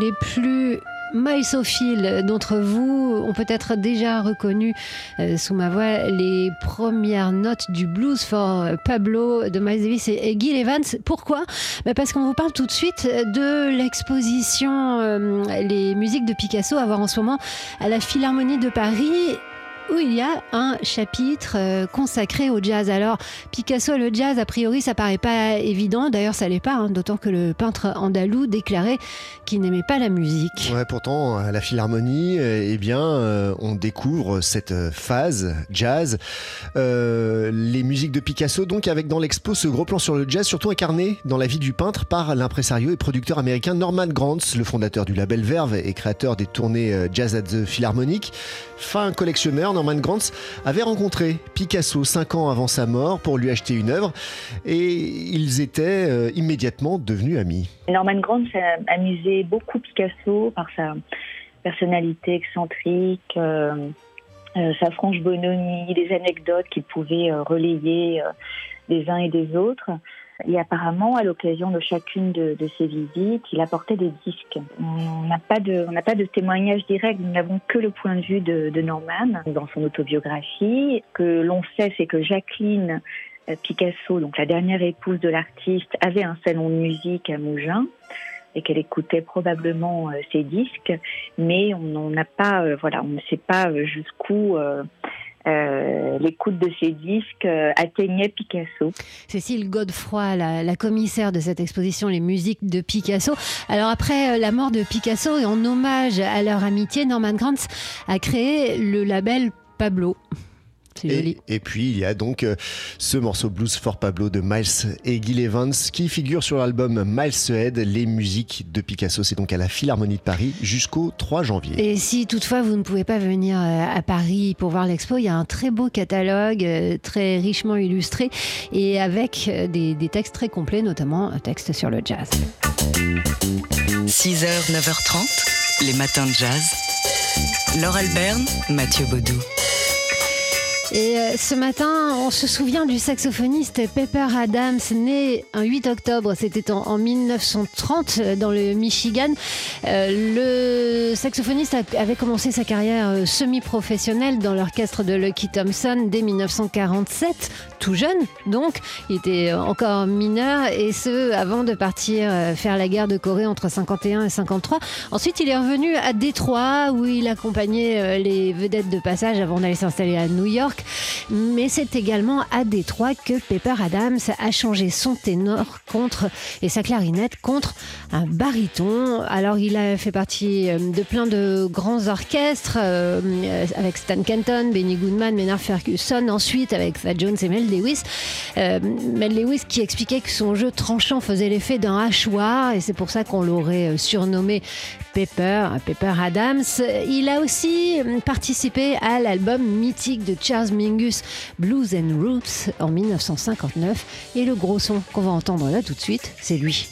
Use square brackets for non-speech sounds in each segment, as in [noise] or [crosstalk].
Les plus maïsophiles d'entre vous ont peut-être déjà reconnu euh, sous ma voix les premières notes du blues for Pablo de Miles Davis et, Gil Evans. Pourquoi? Bah, Parce qu'on vous parle tout de suite de l'exposition euh, Les musiques de Picasso à voir en ce moment à la Philharmonie de Paris où il y a un chapitre euh, consacré au jazz. Alors, Picasso, le jazz, a priori, ça paraît pas évident. D'ailleurs, ça l'est pas, hein, d'autant que le peintre andalou déclarait qu'il n'aimait pas la musique. Ouais, pourtant, à la Philharmonie, euh, eh bien, euh, on découvre cette phase jazz. les musiques de Picasso, donc, avec dans l'expo ce gros plan sur le jazz, surtout incarné dans la vie du peintre par l'impresario et producteur américain Norman Granz, le fondateur du label Verve et créateur des tournées Jazz at the Philharmonic. Fin collectionneur, Norman Granz avait rencontré Picasso cinq ans avant sa mort pour lui acheter une œuvre et ils étaient euh, immédiatement devenus amis. Norman Granz a amusé beaucoup Picasso par sa personnalité excentrique, euh, euh, sa franche bonhomie, des anecdotes qu'il pouvait relayer des uns et des autres. Et apparemment, à l'occasion de chacune de, de, ces visites, il apportait des disques. On n'a pas de, on n'a pas de témoignage direct. Nous n'avons que le point de vue de, de Norman dans son autobiographie. Ce que l'on sait, c'est que Jacqueline euh, Picasso, donc la dernière épouse de l'artiste, avait un salon de musique à Mougins et qu'elle écoutait probablement euh, ses disques, mais on n'a pas, euh, voilà, on ne sait pas jusqu'où euh, l'écoute de ces disques euh, atteignait Picasso. Cécile Godefroy, la, commissaire de cette exposition Les musiques de Picasso. Alors après euh, la mort de Picasso et en hommage à leur amitié, Norman Granz a créé le label Pablo. Et, puis il y a donc euh, ce morceau Blues for Pablo de Miles et Gil Evans qui figure sur l'album Miles Head, les musiques de Picasso. C'est donc à la Philharmonie de Paris jusqu'au 3 janvier. Et si toutefois vous ne pouvez pas venir euh, à Paris pour voir l'expo, il y a un très beau catalogue, euh, très richement illustré et avec des, des textes très complets, notamment un texte sur le jazz. 6h, 9h30, les matins de jazz. Laure Alberne, Mathieu Baudou. Et euh, ce matin, on se souvient du saxophoniste Pepper Adams, né un 8 octobre, c'était en, 1930 euh, dans le Michigan. Euh, le saxophoniste avait commencé sa carrière semi-professionnelle dans l'orchestre de Lucky Thompson dès 1947, tout jeune donc, il était encore mineur et ce avant de partir faire la guerre de Corée entre 51 et 53. Ensuite, il est revenu à Détroit où il accompagnait les vedettes de passage avant d'aller s'installer à New York. Mais c'est également à Détroit que Pepper Adams a changé son ténor contre et sa clarinette contre un baryton. Alors il a fait partie euh, de plein de grands orchestres euh, avec Stan Kenton, Benny Goodman, Maynard Ferguson, ensuite avec Thad Jones et Mel Lewis. Euh, Mel Lewis qui expliquait que son jeu tranchant faisait l'effet d'un hachoir et c'est pour ça qu'on l'aurait surnommé Pepper, Pepper Adams. Il a aussi participé à l'album mythique de Charles Mingus, Blues and Roots, en 1959. Et le gros son qu'on va entendre là tout de suite, c'est lui.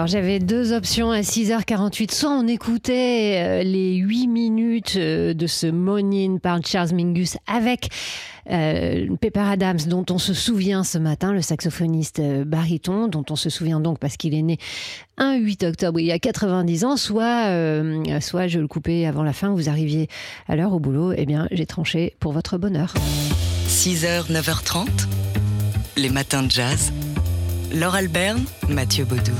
Alors j'avais deux options à 6h48. Soit on écoutait euh, les 8 minutes euh, de ce Monin par Charles Mingus avec euh, Pepper Adams, dont on se souvient ce matin, le saxophoniste baryton, dont on se souvient donc parce qu'il est né un 8 octobre il y a 90 ans, soit, soit je le coupais avant la fin, vous arriviez à l'heure au boulot, eh bien j'ai tranché pour votre bonheur. 6h, 9h30, les matins de jazz. Laure Alberne, Mathieu Baudou.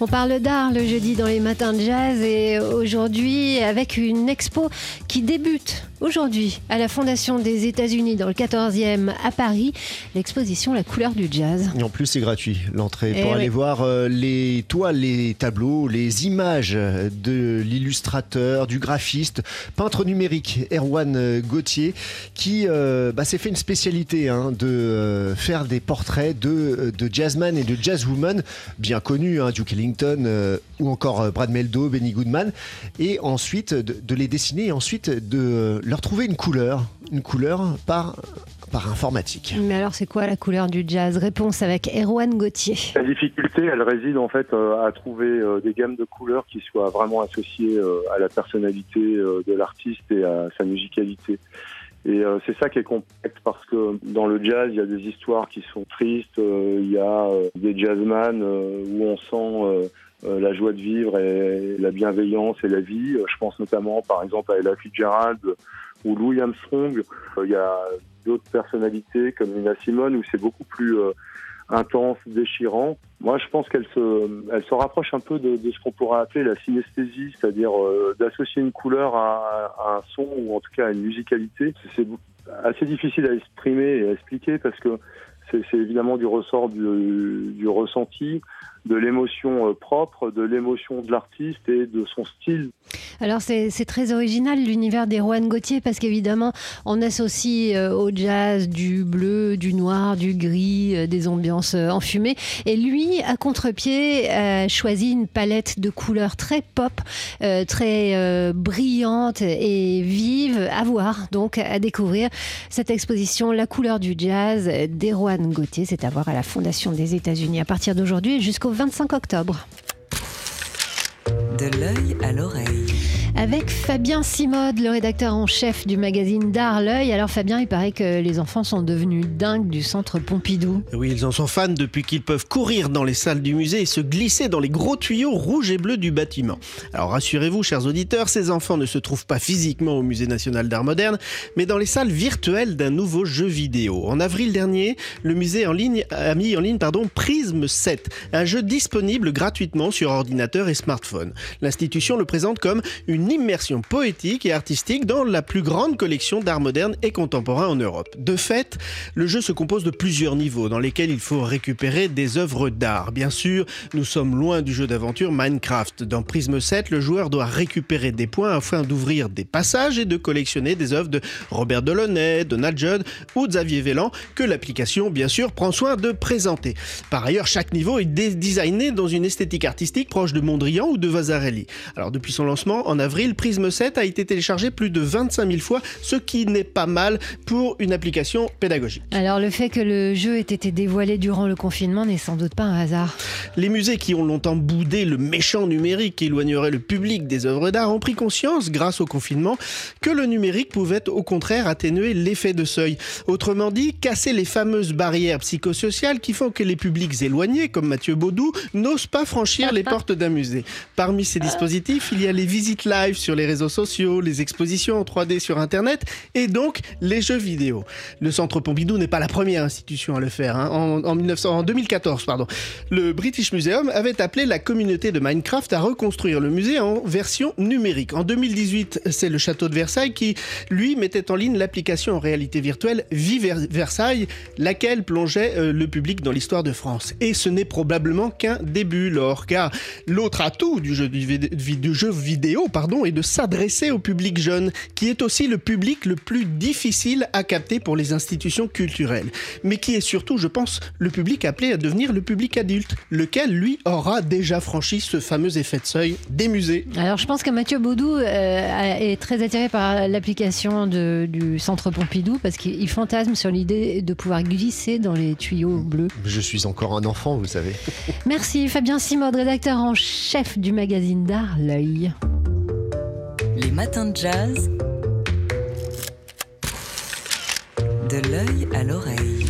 On parle d'art le jeudi dans les matins de jazz et aujourd'hui avec une expo qui débute aujourd'hui à la Fondation des États-Unis dans le 14e à Paris, l'exposition La couleur du jazz. Et en plus, c'est gratuit l'entrée Eh pour aller voir euh, les toiles, les tableaux, les images de l'illustrateur, du graphiste, peintre numérique Erwan euh, Gauthier, qui euh, bah, s'est fait une spécialité hein, de faire des portraits de, de jazzman et de jazzwoman bien connus, hein, Duke Ellington euh, ou encore Brad Meldo, Benny Goodman, et ensuite de, de les dessiner et ensuite de leur trouver une couleur, une couleur par, par informatique. Mais alors c'est quoi la couleur du jazz? Réponse avec Erwan Gauthier. La difficulté, elle réside en fait euh, à trouver euh, des gammes de couleurs qui soient vraiment associées euh, à la personnalité euh, de l'artiste et à sa musicalité. Et euh, c'est ça qui est complexe parce que dans le jazz, il y a des histoires qui sont tristes, euh, il y a euh, des jazzman euh, où on sent euh, la joie de vivre et la bienveillance et la vie. Euh, Je pense notamment par exemple à Ella Fitzgerald ou Louis Armstrong. Euh, Il y a d'autres personnalités comme Nina Simone où c'est beaucoup plus intense, déchirant. Moi, je pense qu'elle se, elle se rapproche un peu de, de ce qu'on pourrait appeler la synesthésie, c'est-à-dire d'associer une couleur à, à un son ou en tout cas à une musicalité. C'est assez difficile à exprimer et à expliquer parce que c'est c'est évidemment du ressort du, du ressenti, de l'émotion euh, propre, de l'émotion de l'artiste et de son style. Alors c'est très original l'univers d'Erwan Gauthier parce qu'évidemment on associe euh, au jazz du bleu, du noir, du gris, euh, des ambiances enfumées et lui à contre-pied a choisi une palette de couleurs très pop, très brillante et vive à voir donc à découvrir cette exposition La couleur du jazz d'Erwan Gauthier, c'est à voir à la Fondation des États-Unis à partir d'aujourd'hui jusqu'au 25 octobre. De l'œil à l'oreille. Avec Fabien Simode, le rédacteur en chef du magazine D'Art L'œil. Alors Fabien, il paraît que les enfants sont devenus dingues du centre Pompidou. Oui, ils en sont fans depuis qu'ils peuvent courir dans les salles du musée et se glisser dans les gros tuyaux rouges et bleus du bâtiment. Alors rassurez-vous, chers auditeurs, ces enfants ne se trouvent pas physiquement au Musée national d'art moderne, mais dans les salles virtuelles d'un nouveau jeu vidéo. En avril dernier, le musée en ligne a mis en ligne pardon, Prism 7, un jeu disponible gratuitement sur ordinateur et smartphone. L'institution le présente comme une immersion poétique et artistique dans la plus grande collection d'art moderne et contemporain en Europe. De fait, le jeu se compose de plusieurs niveaux dans lesquels il faut récupérer des œuvres d'art. Bien sûr, nous sommes loin du jeu d'aventure Minecraft. Dans Prism 7, le joueur doit récupérer des points afin d'ouvrir des passages et de collectionner des œuvres de Robert Delaunay, Donald Judd ou Xavier Vellan que l'application, bien sûr, prend soin de présenter. Par ailleurs, chaque niveau est designé dans une esthétique artistique proche de Mondrian ou de Vasarely. Alors, depuis son lancement en avril, Prism 7 a été téléchargé plus de 25 000 fois, ce qui n'est pas mal pour une application pédagogique. Alors le fait que le jeu ait été dévoilé durant le confinement n'est sans doute pas un hasard. Les musées qui ont longtemps boudé le méchant numérique qui éloignerait le public des œuvres d'art ont pris conscience, grâce au confinement, que le numérique pouvait au contraire atténuer l'effet de seuil. Autrement dit, casser les fameuses barrières psychosociales qui font que les publics éloignés, comme Mathieu Baudou, n'osent pas franchir les [laughs] portes d'un musée. Parmi ces dispositifs, il y a les visites live sur les réseaux sociaux, les expositions en 3D sur Internet et donc les jeux vidéo. Le Centre Pompidou n'est pas la première institution à le faire. hein. En, en 1900 en 2014, pardon, le British Museum avait appelé la communauté de Minecraft à reconstruire le musée en version numérique. En 2018, c'est le château de Versailles qui, lui, mettait en ligne l'application en réalité virtuelle Vie Ver- Versailles, laquelle plongeait euh, le public dans l'histoire de France. Et ce n'est probablement qu'un début, Laure, car l'autre atout du jeu, du jeu vidéo, pardon, pardon, et de s'adresser au public jeune, qui est aussi le public le plus difficile à capter pour les institutions culturelles, mais qui est surtout, je pense, le public appelé à devenir le public adulte, lequel, lui, aura déjà franchi ce fameux effet de seuil des musées. Alors je pense que Mathieu Baudou euh, est très attiré par l'application du Centre Pompidou parce qu'il fantasme sur l'idée de pouvoir glisser dans les tuyaux bleus. Je suis encore un enfant, vous savez. Merci Fabien Simode, rédacteur en chef du magazine d'art L'œil. Les matins de jazz. De l'œil à l'oreille.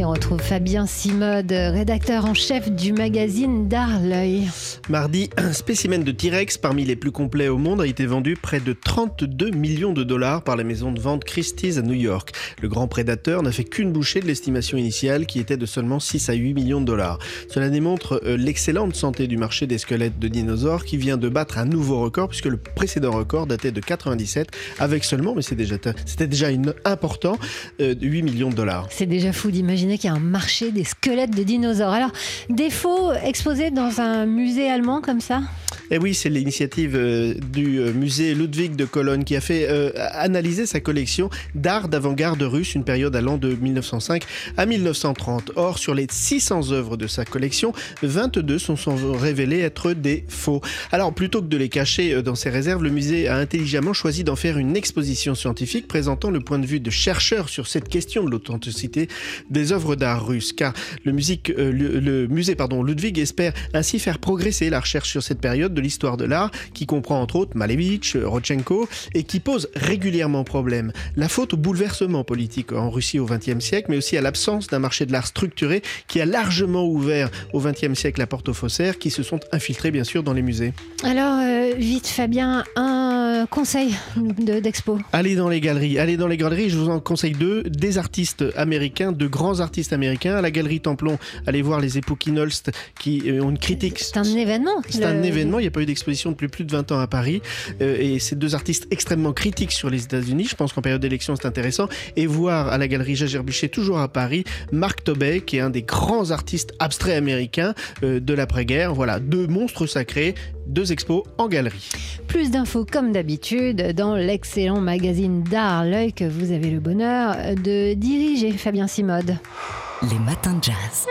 Et on retrouve Fabien Simode, rédacteur en chef du magazine D'Art L'œil. Mardi, un spécimen de T-Rex parmi les plus complets au monde a été vendu près de 32 millions de dollars par la maison de vente Christie's à New York. Le grand prédateur n'a fait qu'une bouchée de l'estimation initiale qui était de seulement 6 à 8 millions de dollars. Cela démontre euh, l'excellente santé du marché des squelettes de dinosaures qui vient de battre un nouveau record puisque le précédent record datait de 97 avec seulement, mais c'était déjà, déjà une, important, 8 euh, millions de dollars. C'est déjà fou d'imaginer qu'il y a un marché des squelettes de dinosaures. Alors, des faux exposés dans un musée allemand comme ça? Et eh oui, c'est l'initiative euh, du euh, musée Ludwig de Cologne qui a fait euh, analyser sa collection d'art d'avant-garde russe, une période allant de 1905 à 1930. Or, sur les 600 œuvres de sa collection, 22 sont, sont révélées être des faux. Alors, plutôt que de les cacher dans ses réserves, le musée a intelligemment choisi d'en faire une exposition scientifique présentant le point de vue de chercheurs sur cette question de l'authenticité des œuvres d'art russes. Car le, musique, le, musée pardon, Ludwig espère ainsi faire progresser la recherche sur cette période l'histoire de l'art, qui comprend entre autres Malevich, Rodchenko, et qui pose régulièrement problème. La faute au bouleversement politique en Russie au XXe siècle, mais aussi à l'absence d'un marché de l'art structuré qui a largement ouvert au XXe siècle la porte aux faussaires, qui se sont infiltrés bien sûr dans les musées. Alors, euh, vite Fabien, un conseil d'expo Allez dans les galeries, allez dans les galeries, je vous en conseille deux, des artistes américains, de grands artistes américains. À la galerie Templon, allez voir les époux Kinolst qui euh, ont une critique. C'est un événement. C'est un événement, il pas eu d'exposition depuis plus de 20 ans à Paris. Euh, et ces deux artistes extrêmement critiques sur les États-Unis. Je pense qu'en période d'élection, c'est intéressant. Et voir à la galerie Jager Bichet, toujours à Paris, Marc Tobey, qui est un des grands artistes abstraits américains euh, de l'après-guerre. Voilà, deux monstres sacrés, deux expos en galerie. Plus d'infos comme d'habitude dans l'excellent magazine d'art L'œil que vous avez le bonheur de diriger, Fabien Simode. Les matins de jazz.